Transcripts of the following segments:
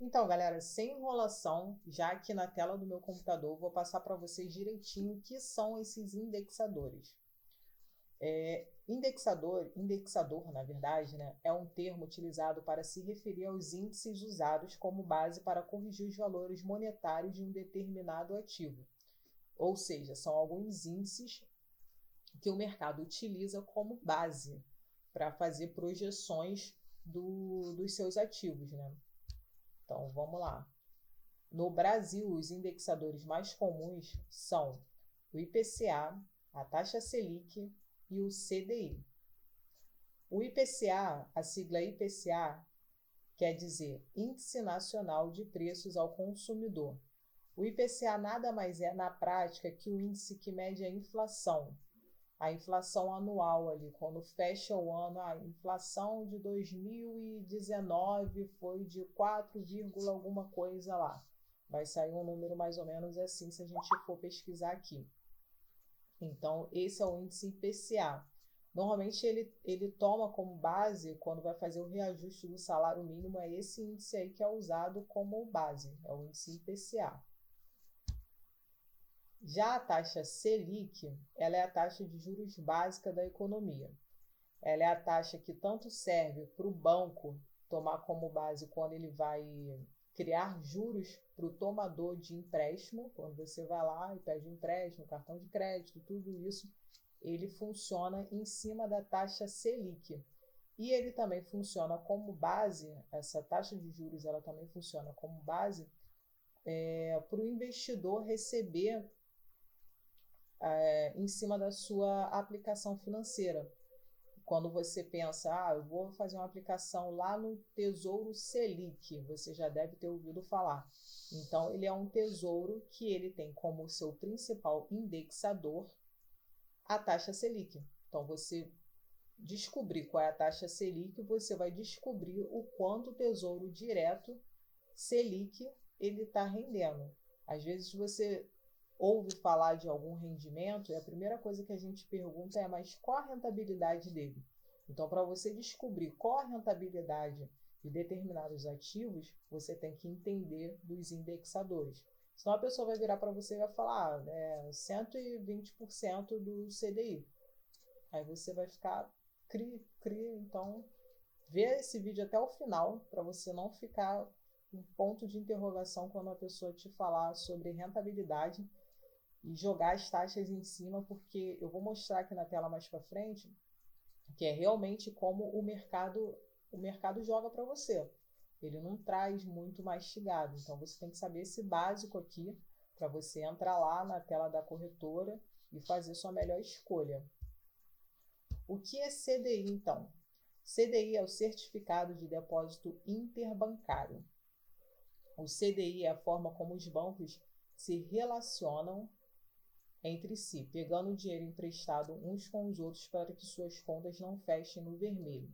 Então, galera, sem enrolação, já aqui na tela do meu computador, vou passar para vocês direitinho o que são esses indexadores. É, indexador, indexador, na verdade, né, é um termo utilizado para se referir aos índices usados como base para corrigir os valores monetários de um determinado ativo. Ou seja, são alguns índices que o mercado utiliza como base para fazer projeções do, dos seus ativos. Né? Então, vamos lá. No Brasil, os indexadores mais comuns são o IPCA, a taxa Selic e o CDI. O IPCA, a sigla IPCA, quer dizer Índice Nacional de Preços ao Consumidor. O IPCA nada mais é, na prática, que o índice que mede a inflação, a inflação anual ali, quando fecha o ano, a inflação de 2019 foi de 4, alguma coisa lá. Vai sair um número mais ou menos assim se a gente for pesquisar aqui. Então, esse é o índice IPCA. Normalmente ele, ele toma como base, quando vai fazer o reajuste do salário mínimo, é esse índice aí que é usado como base, é o índice IPCA. Já a taxa Selic, ela é a taxa de juros básica da economia. Ela é a taxa que tanto serve para o banco tomar como base quando ele vai criar juros para o tomador de empréstimo, quando você vai lá e pede empréstimo, cartão de crédito, tudo isso, ele funciona em cima da taxa Selic. E ele também funciona como base, essa taxa de juros ela também funciona como base é, para o investidor receber é, em cima da sua aplicação financeira. Quando você pensa, ah, eu vou fazer uma aplicação lá no Tesouro Selic, você já deve ter ouvido falar. Então, ele é um tesouro que ele tem como seu principal indexador a taxa Selic. Então, você descobrir qual é a taxa Selic, você vai descobrir o quanto o tesouro direto Selic ele está rendendo. Às vezes você ouve falar de algum rendimento, e a primeira coisa que a gente pergunta é: mas qual a rentabilidade dele? Então, para você descobrir qual a rentabilidade de determinados ativos, você tem que entender dos indexadores. Senão a pessoa vai virar para você e vai falar ah, é 120% do CDI. Aí você vai ficar cri, cri. Então, vê esse vídeo até o final para você não ficar um ponto de interrogação quando a pessoa te falar sobre rentabilidade e jogar as taxas em cima, porque eu vou mostrar aqui na tela mais para frente que é realmente como o mercado o mercado joga para você. Ele não traz muito mastigado, então você tem que saber esse básico aqui para você entrar lá na tela da corretora e fazer sua melhor escolha. O que é CDI então? CDI é o Certificado de Depósito Interbancário. O CDI é a forma como os bancos se relacionam entre si, pegando dinheiro emprestado uns com os outros para que suas contas não fechem no vermelho.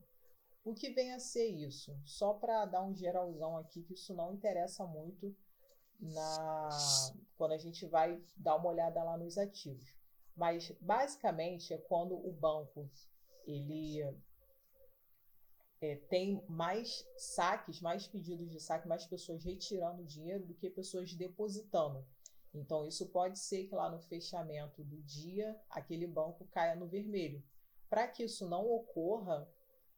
O que vem a ser isso? Só para dar um geralzão aqui, que isso não interessa muito na quando a gente vai dar uma olhada lá nos ativos. Mas basicamente é quando o banco ele é, tem mais saques, mais pedidos de saque, mais pessoas retirando dinheiro do que pessoas depositando. Então, isso pode ser que lá no fechamento do dia aquele banco caia no vermelho. Para que isso não ocorra,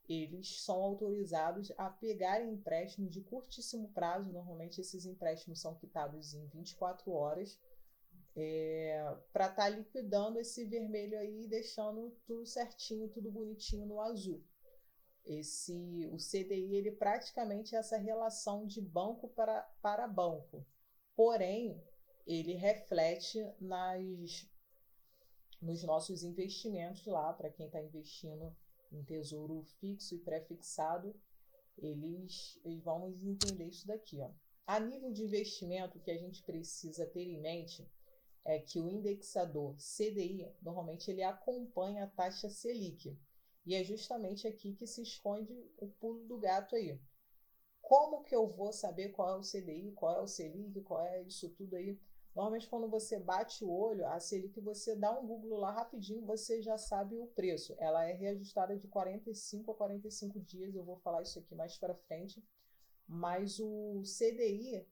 eles são autorizados a pegarem empréstimos de curtíssimo prazo. Normalmente, esses empréstimos são quitados em 24 horas. É, para estar tá liquidando esse vermelho aí, deixando tudo certinho, tudo bonitinho no azul. Esse, o CDI ele praticamente é essa relação de banco para, para banco. Porém, ele reflete nas, nos nossos investimentos lá, para quem está investindo em tesouro fixo e pré-fixado, eles, eles vão entender isso daqui. Ó. A nível de investimento, o que a gente precisa ter em mente é que o indexador CDI, normalmente ele acompanha a taxa Selic. E é justamente aqui que se esconde o pulo do gato aí. Como que eu vou saber qual é o CDI, qual é o Selic, qual é isso tudo aí? Normalmente, quando você bate o olho, a Selic, você dá um Google lá rapidinho, você já sabe o preço. Ela é reajustada de 45 a 45 dias, eu vou falar isso aqui mais para frente. mas o CDI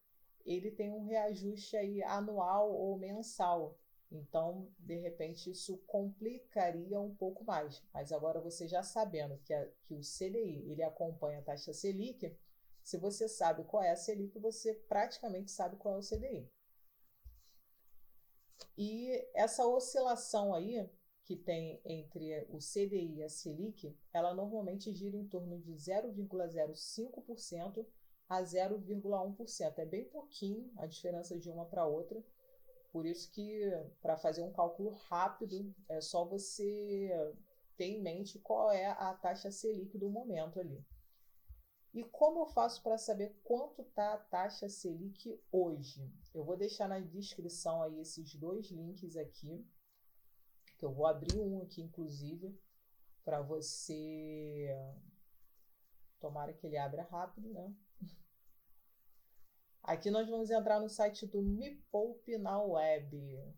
ele tem um reajuste aí anual ou mensal. Então, de repente, isso complicaria um pouco mais. Mas agora você já sabendo que, a, que o CDI ele acompanha a taxa Selic, se você sabe qual é a Selic, você praticamente sabe qual é o CDI. E essa oscilação aí que tem entre o CDI e a Selic, ela normalmente gira em torno de 0,05% a 0,1%. É bem pouquinho a diferença de uma para outra. Por isso que para fazer um cálculo rápido é só você ter em mente qual é a taxa Selic do momento ali. E como eu faço para saber quanto está a taxa Selic hoje? Eu vou deixar na descrição aí esses dois links aqui, que eu vou abrir um aqui inclusive para você tomara que ele abra rápido, né? Aqui nós vamos entrar no site do Me Poupe na Web.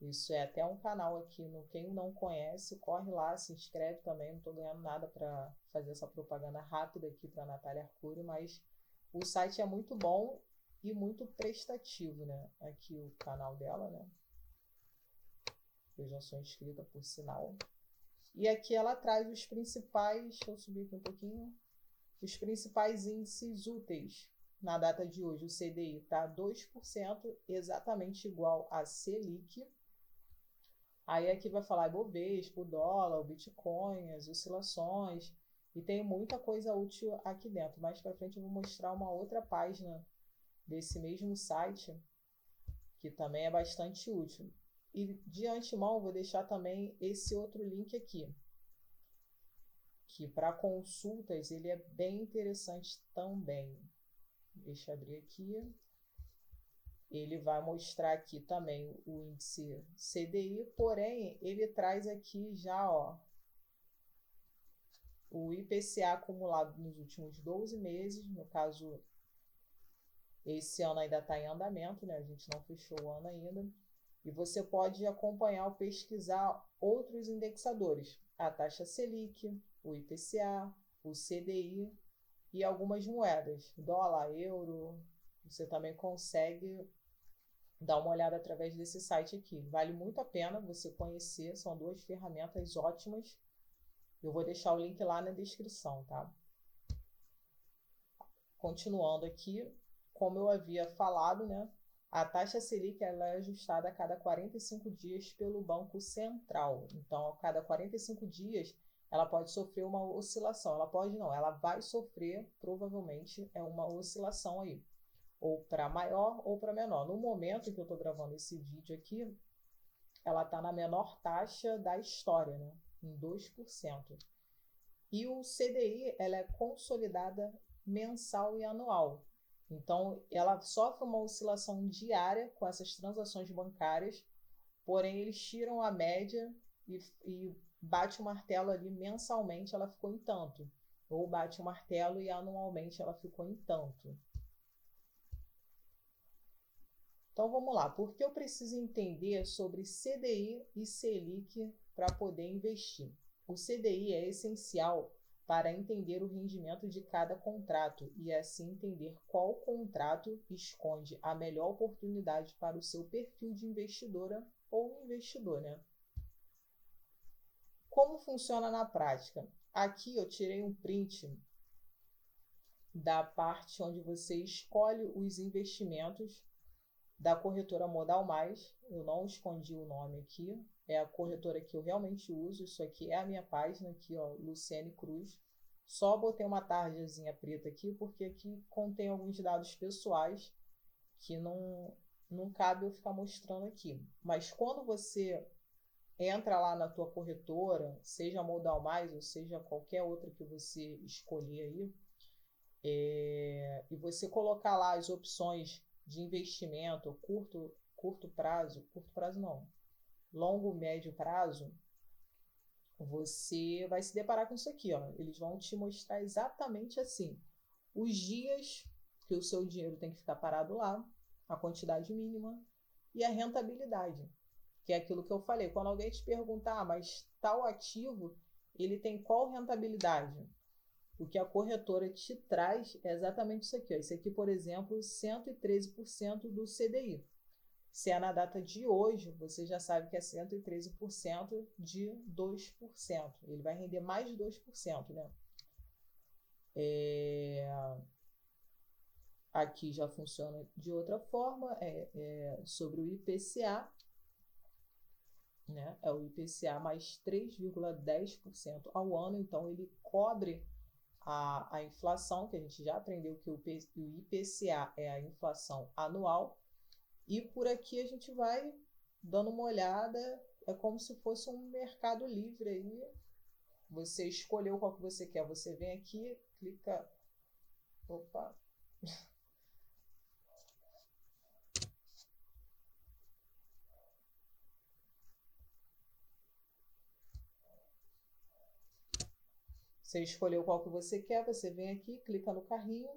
Isso é até um canal aqui, no quem não conhece, corre lá, se inscreve também. Não estou ganhando nada para fazer essa propaganda rápida aqui para Natália Arcuri, mas o site é muito bom e muito prestativo, né? Aqui o canal dela, né? Eu já sou inscrita por sinal. E aqui ela traz os principais, deixa eu subir aqui um pouquinho, os principais índices úteis na data de hoje. O CDI está 2%, exatamente igual a Selic. Aí aqui vai falar Ibovespa, o dólar, o Bitcoin, as oscilações. E tem muita coisa útil aqui dentro. Mais para frente eu vou mostrar uma outra página desse mesmo site, que também é bastante útil. E de antemão vou deixar também esse outro link aqui, que para consultas ele é bem interessante também. Deixa eu abrir aqui ele vai mostrar aqui também o índice CDI, porém ele traz aqui já ó, o IPCA acumulado nos últimos 12 meses, no caso esse ano ainda está em andamento, né? a gente não fechou o ano ainda, e você pode acompanhar ou pesquisar outros indexadores, a taxa Selic, o IPCA, o CDI e algumas moedas, dólar, euro, você também consegue dá uma olhada através desse site aqui. Vale muito a pena você conhecer, são duas ferramentas ótimas. Eu vou deixar o link lá na descrição, tá? Continuando aqui, como eu havia falado, né? A taxa Selic ela é ajustada a cada 45 dias pelo Banco Central. Então, a cada 45 dias, ela pode sofrer uma oscilação. Ela pode não, ela vai sofrer, provavelmente, é uma oscilação aí ou para maior ou para menor. No momento que eu estou gravando esse vídeo aqui, ela está na menor taxa da história, né? em 2%. E o CDI ela é consolidada mensal e anual. Então, ela sofre uma oscilação diária com essas transações bancárias, porém, eles tiram a média e, e bate o martelo ali mensalmente, ela ficou em tanto. Ou bate o martelo e anualmente ela ficou em tanto. Então vamos lá, por que eu preciso entender sobre CDI e Selic para poder investir? O CDI é essencial para entender o rendimento de cada contrato e assim entender qual contrato esconde a melhor oportunidade para o seu perfil de investidora ou investidor, né? Como funciona na prática? Aqui eu tirei um print da parte onde você escolhe os investimentos da corretora Modal Mais. Eu não escondi o nome aqui. É a corretora que eu realmente uso. Isso aqui é a minha página aqui, ó, Luciane Cruz. Só botei uma tarjazinha preta aqui porque aqui contém alguns dados pessoais que não não cabe eu ficar mostrando aqui. Mas quando você entra lá na tua corretora, seja Modal Mais ou seja qualquer outra que você escolher aí, é, e você colocar lá as opções de investimento curto, curto prazo, curto prazo não, longo, médio prazo, você vai se deparar com isso aqui, ó. Eles vão te mostrar exatamente assim os dias que o seu dinheiro tem que ficar parado lá, a quantidade mínima e a rentabilidade, que é aquilo que eu falei. Quando alguém te perguntar, ah, mas tal ativo ele tem qual rentabilidade? O que a corretora te traz é exatamente isso aqui. Ó. Isso aqui, por exemplo, 113% do CDI. Se é na data de hoje, você já sabe que é 113% de 2%. Ele vai render mais de 2%, né? É... Aqui já funciona de outra forma, é, é sobre o IPCA, né? É o IPCA mais 3,10% ao ano, então ele cobre a, a inflação, que a gente já aprendeu que o, o IPCA é a inflação anual, e por aqui a gente vai dando uma olhada, é como se fosse um mercado livre aí. Você escolheu qual que você quer. Você vem aqui, clica. Opa! Você escolheu qual que você quer, você vem aqui, clica no carrinho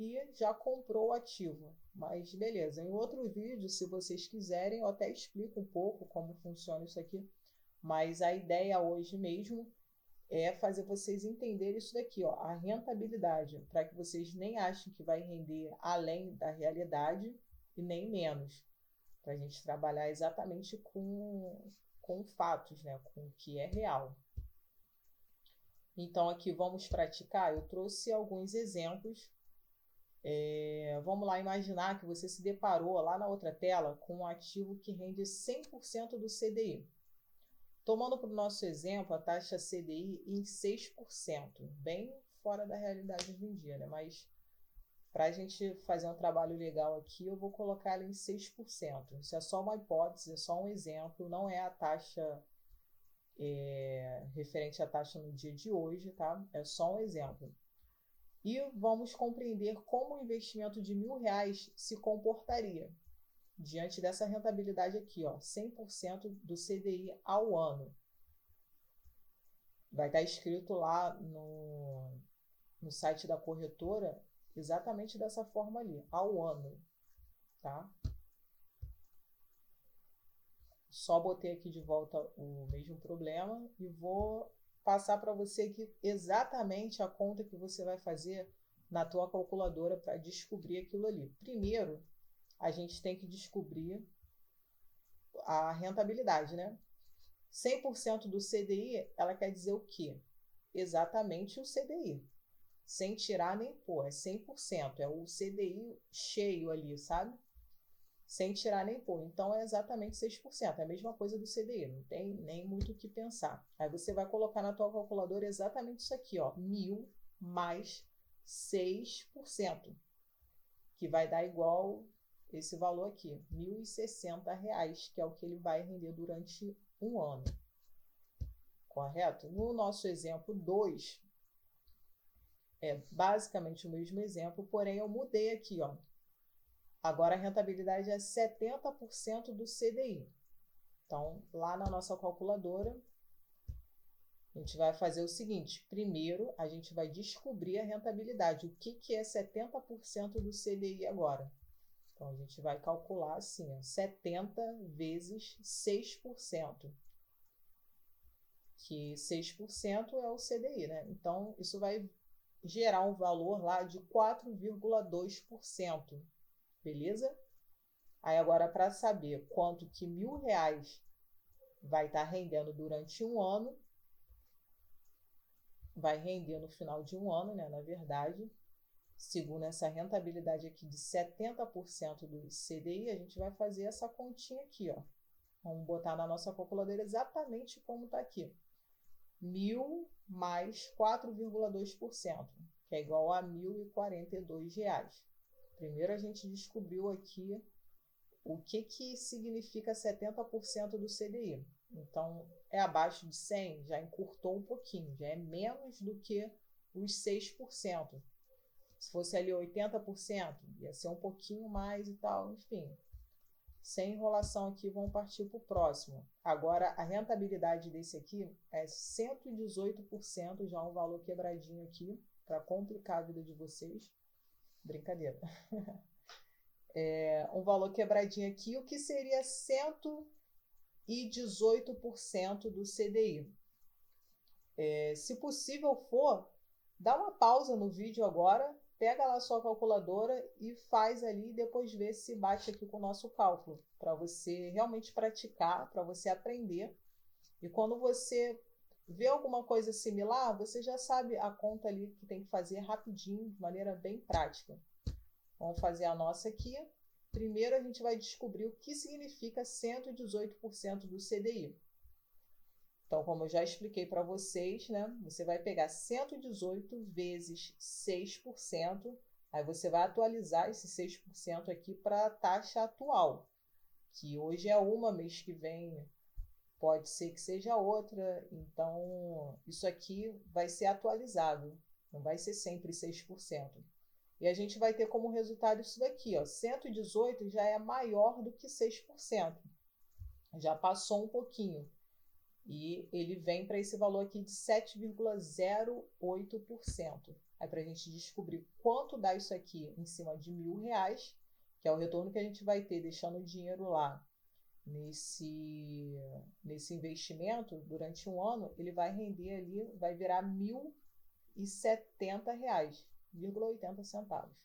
e já comprou o ativo. Mas beleza, em outro vídeo, se vocês quiserem, eu até explico um pouco como funciona isso aqui. Mas a ideia hoje mesmo é fazer vocês entenderem isso daqui, ó, a rentabilidade, para que vocês nem achem que vai render além da realidade e nem menos. Para a gente trabalhar exatamente com, com fatos, né, com o que é real. Então, aqui vamos praticar. Eu trouxe alguns exemplos é, vamos lá imaginar que você se deparou lá na outra tela com um ativo que rende 100% do CDI. Tomando para o nosso exemplo a taxa CDI em 6%, bem fora da realidade hoje em dia, né? mas para a gente fazer um trabalho legal aqui, eu vou colocar ela em 6%. Isso é só uma hipótese, é só um exemplo, não é a taxa é, referente à taxa no dia de hoje, tá? É só um exemplo e vamos compreender como o investimento de mil reais se comportaria diante dessa rentabilidade aqui, ó, 100% do CDI ao ano. Vai estar escrito lá no, no site da corretora exatamente dessa forma ali, ao ano, tá? Só botei aqui de volta o mesmo problema e vou passar para você aqui exatamente a conta que você vai fazer na tua calculadora para descobrir aquilo ali. Primeiro, a gente tem que descobrir a rentabilidade, né? 100% do CDI, ela quer dizer o quê? Exatamente o CDI. Sem tirar nem pôr, é 100%, é o CDI cheio ali, sabe? Sem tirar nem pôr. Então é exatamente 6%, é a mesma coisa do CDI, não tem nem muito o que pensar. Aí você vai colocar na tua calculadora exatamente isso aqui, ó, mil mais 6%, que vai dar igual esse valor aqui, R$ 1.060, que é o que ele vai render durante um ano. Correto? No nosso exemplo 2, é basicamente o mesmo exemplo, porém eu mudei aqui, ó. Agora a rentabilidade é 70% do CDI. Então, lá na nossa calculadora, a gente vai fazer o seguinte: primeiro, a gente vai descobrir a rentabilidade. O que, que é 70% do CDI agora? Então, a gente vai calcular assim: ó, 70 vezes 6%. Que 6% é o CDI, né? Então, isso vai gerar um valor lá de 4,2%. Beleza? Aí agora para saber quanto que mil reais vai estar tá rendendo durante um ano, vai render no final de um ano, né? Na verdade, segundo essa rentabilidade aqui de 70% do CDI, a gente vai fazer essa continha aqui, ó. Vamos botar na nossa calculadora exatamente como está aqui. Mil mais 4,2%, que é igual a R$ 1.042. Primeiro a gente descobriu aqui o que, que significa 70% do CDI. Então, é abaixo de 100, já encurtou um pouquinho, já é menos do que os 6%. Se fosse ali 80%, ia ser um pouquinho mais e tal, enfim. Sem enrolação aqui, vamos partir para o próximo. Agora, a rentabilidade desse aqui é 118%, já um valor quebradinho aqui, para complicar a vida de vocês. Brincadeira. É, um valor quebradinho aqui, o que seria 118% do CDI. É, se possível for, dá uma pausa no vídeo agora, pega lá sua calculadora e faz ali e depois vê se bate aqui com o nosso cálculo, para você realmente praticar, para você aprender. E quando você vê alguma coisa similar, você já sabe a conta ali que tem que fazer rapidinho, de maneira bem prática. Vamos fazer a nossa aqui. Primeiro a gente vai descobrir o que significa 118% do CDI. Então, como eu já expliquei para vocês, né, você vai pegar 118 vezes 6%, aí você vai atualizar esse 6% aqui para a taxa atual, que hoje é uma, mês que vem pode ser que seja outra, então isso aqui vai ser atualizado, não vai ser sempre 6%. E a gente vai ter como resultado isso daqui, ó, 118 já é maior do que 6%, já passou um pouquinho. E ele vem para esse valor aqui de 7,08%. Aí para a gente descobrir quanto dá isso aqui em cima de mil reais, que é o retorno que a gente vai ter deixando o dinheiro lá nesse, nesse investimento durante um ano, ele vai render ali, vai virar R$ 1.070,80 centavos.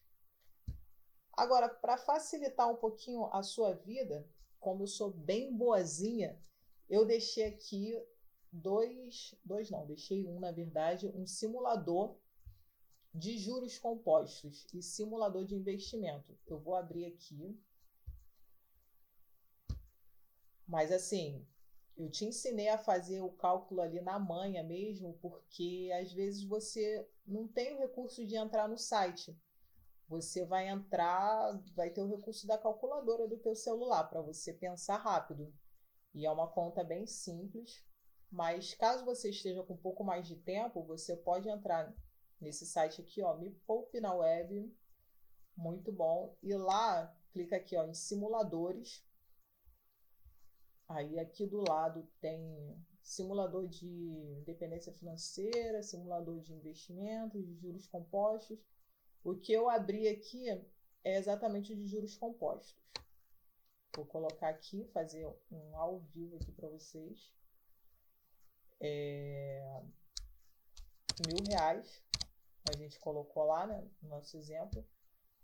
Agora, para facilitar um pouquinho a sua vida, como eu sou bem boazinha, eu deixei aqui dois, dois não, deixei um na verdade, um simulador de juros compostos e simulador de investimento. Eu vou abrir aqui. Mas assim, eu te ensinei a fazer o cálculo ali na manha mesmo, porque às vezes você não tem o recurso de entrar no site. Você vai entrar, vai ter o recurso da calculadora do teu celular para você pensar rápido. E é uma conta bem simples, mas caso você esteja com um pouco mais de tempo, você pode entrar nesse site aqui, ó, Me Poupe na Web, muito bom. E lá, clica aqui, ó, em simuladores. Aí aqui do lado tem simulador de independência financeira, simulador de investimentos, de juros compostos. O que eu abri aqui é exatamente de juros compostos. Vou colocar aqui, fazer um ao vivo aqui para vocês. É, mil reais, a gente colocou lá, né, no nosso exemplo.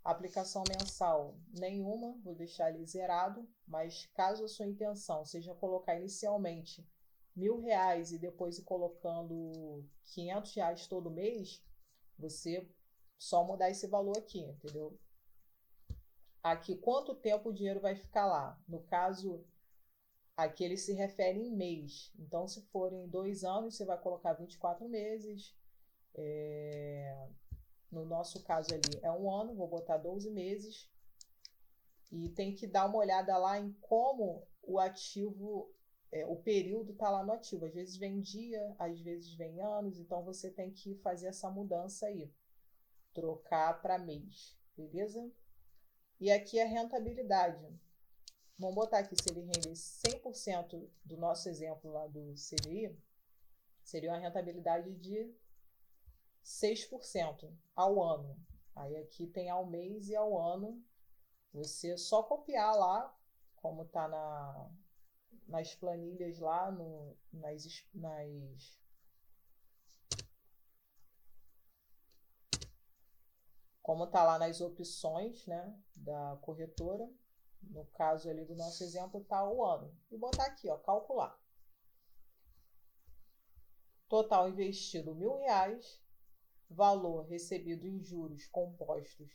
Aplicação mensal nenhuma, vou deixar ele zerado, mas caso a sua intenção seja colocar inicialmente mil reais e depois ir colocando 500 reais todo mês, você só mudar esse valor aqui, entendeu? aqui quanto tempo o dinheiro vai ficar lá. No caso, aqui ele se refere em mês. Então, se forem dois anos, você vai colocar 24 meses. É... No nosso caso ali é um ano, vou botar 12 meses. E tem que dar uma olhada lá em como o ativo, é, o período está lá no ativo. Às vezes vem dia, às vezes vem anos, então você tem que fazer essa mudança aí. Trocar para mês, beleza? E aqui a rentabilidade. Vamos botar aqui se ele render 100% do nosso exemplo lá do CDI, seria uma rentabilidade de 6% ao ano. Aí aqui tem ao mês e ao ano. Você só copiar lá, como está na, nas planilhas lá, no, nas, nas como está lá nas opções né, da corretora, no caso ali do nosso exemplo, está o ano. E botar aqui, ó, calcular. Total investido mil reais, valor recebido em juros compostos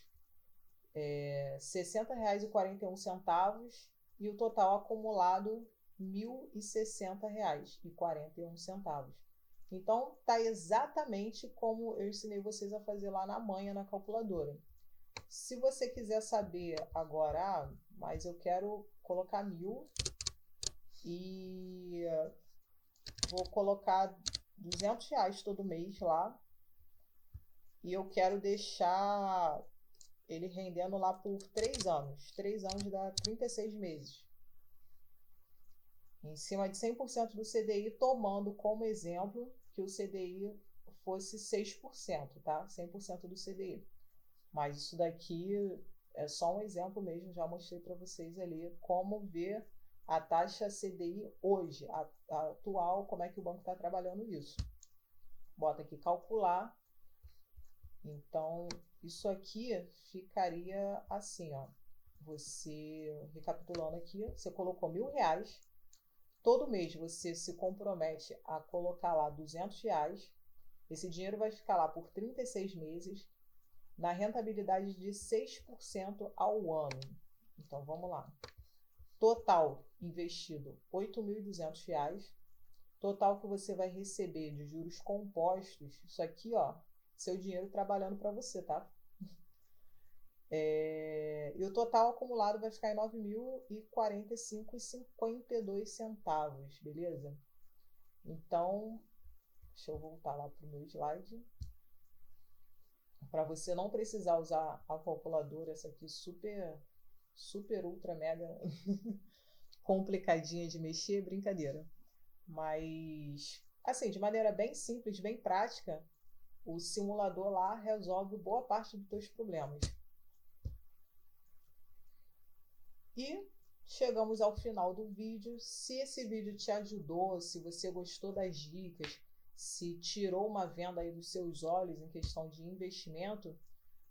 é, R$ 60,41 e o total acumulado R$ 1.060,41. Então, tá exatamente como eu ensinei vocês a fazer lá na manhã na calculadora. Se você quiser saber agora, ah, mas eu quero colocar mil e vou colocar 200 reais todo mês lá e eu quero deixar ele rendendo lá por 3 anos. 3 anos dá 36 meses em cima de 100% do CDI, tomando como exemplo que o CDI fosse 6%, tá? 100% do CDI. Mas isso daqui é só um exemplo mesmo, já mostrei para vocês ali como ver a taxa CDI hoje, a, a atual, como é que o banco está trabalhando isso. Bota aqui calcular Então, isso aqui ficaria assim, ó. Você, recapitulando aqui, você colocou mil reais. Todo mês você se compromete a colocar lá 200 reais. Esse dinheiro vai ficar lá por 36 meses, na rentabilidade de 6% ao ano. Então, vamos lá. Total investido R$ 8.200. Total que você vai receber de juros compostos, isso aqui, ó, seu dinheiro trabalhando para você, tá? É, e o total acumulado vai ficar em R$ 9.045,52 centavos, beleza? Então, deixa eu voltar lá para o meu slide. Para você não precisar usar a calculadora, essa aqui super, super, ultra, mega complicadinha de mexer, brincadeira. Mas, assim, de maneira bem simples, bem prática, o simulador lá resolve boa parte dos teus problemas. E chegamos ao final do vídeo. Se esse vídeo te ajudou, se você gostou das dicas, se tirou uma venda aí dos seus olhos em questão de investimento,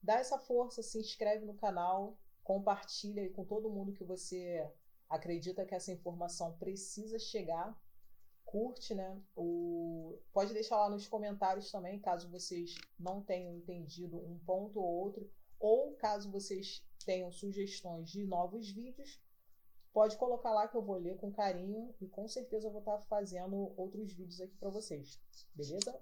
dá essa força, se inscreve no canal, compartilha aí com todo mundo que você acredita que essa informação precisa chegar. Curte, né? O... Pode deixar lá nos comentários também, caso vocês não tenham entendido um ponto ou outro, ou caso vocês tenham sugestões de novos vídeos, pode colocar lá que eu vou ler com carinho e com certeza eu vou estar fazendo outros vídeos aqui para vocês. Beleza?